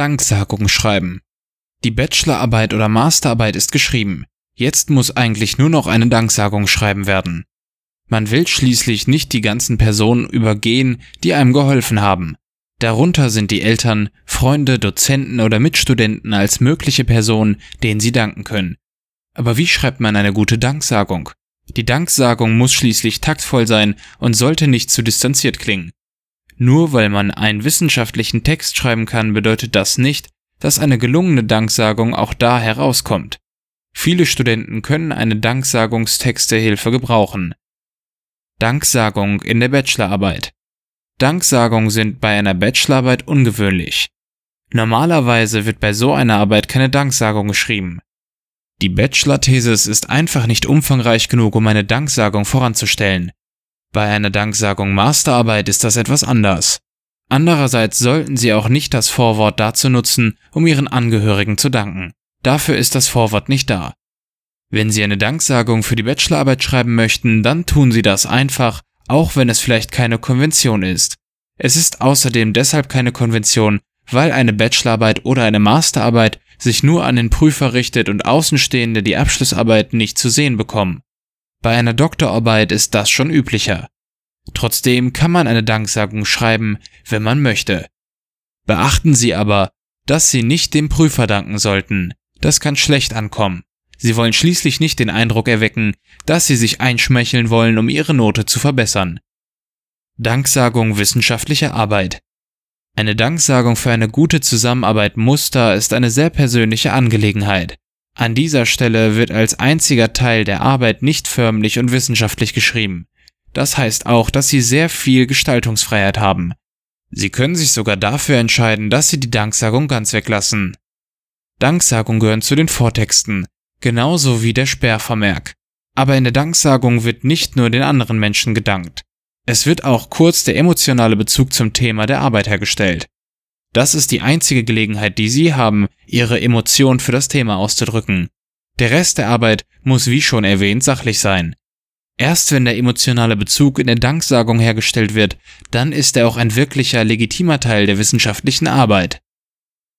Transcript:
Danksagung schreiben. Die Bachelorarbeit oder Masterarbeit ist geschrieben. Jetzt muss eigentlich nur noch eine Danksagung schreiben werden. Man will schließlich nicht die ganzen Personen übergehen, die einem geholfen haben. Darunter sind die Eltern, Freunde, Dozenten oder Mitstudenten als mögliche Personen, denen sie danken können. Aber wie schreibt man eine gute Danksagung? Die Danksagung muss schließlich taktvoll sein und sollte nicht zu distanziert klingen. Nur weil man einen wissenschaftlichen Text schreiben kann, bedeutet das nicht, dass eine gelungene Danksagung auch da herauskommt. Viele Studenten können eine Danksagungstextehilfe gebrauchen. Danksagung in der Bachelorarbeit. Danksagungen sind bei einer Bachelorarbeit ungewöhnlich. Normalerweise wird bei so einer Arbeit keine Danksagung geschrieben. Die Bachelor-Thesis ist einfach nicht umfangreich genug, um eine Danksagung voranzustellen. Bei einer Danksagung Masterarbeit ist das etwas anders. Andererseits sollten Sie auch nicht das Vorwort dazu nutzen, um Ihren Angehörigen zu danken. Dafür ist das Vorwort nicht da. Wenn Sie eine Danksagung für die Bachelorarbeit schreiben möchten, dann tun Sie das einfach, auch wenn es vielleicht keine Konvention ist. Es ist außerdem deshalb keine Konvention, weil eine Bachelorarbeit oder eine Masterarbeit sich nur an den Prüfer richtet und Außenstehende die Abschlussarbeit nicht zu sehen bekommen. Bei einer Doktorarbeit ist das schon üblicher. Trotzdem kann man eine Danksagung schreiben, wenn man möchte. Beachten Sie aber, dass Sie nicht dem Prüfer danken sollten. Das kann schlecht ankommen. Sie wollen schließlich nicht den Eindruck erwecken, dass Sie sich einschmeicheln wollen, um Ihre Note zu verbessern. Danksagung wissenschaftlicher Arbeit. Eine Danksagung für eine gute Zusammenarbeit Muster ist eine sehr persönliche Angelegenheit. An dieser Stelle wird als einziger Teil der Arbeit nicht förmlich und wissenschaftlich geschrieben. Das heißt auch, dass Sie sehr viel Gestaltungsfreiheit haben. Sie können sich sogar dafür entscheiden, dass Sie die Danksagung ganz weglassen. Danksagung gehören zu den Vortexten, genauso wie der Sperrvermerk. Aber in der Danksagung wird nicht nur den anderen Menschen gedankt. Es wird auch kurz der emotionale Bezug zum Thema der Arbeit hergestellt. Das ist die einzige Gelegenheit, die Sie haben, Ihre Emotion für das Thema auszudrücken. Der Rest der Arbeit muss wie schon erwähnt sachlich sein. Erst wenn der emotionale Bezug in der Danksagung hergestellt wird, dann ist er auch ein wirklicher legitimer Teil der wissenschaftlichen Arbeit.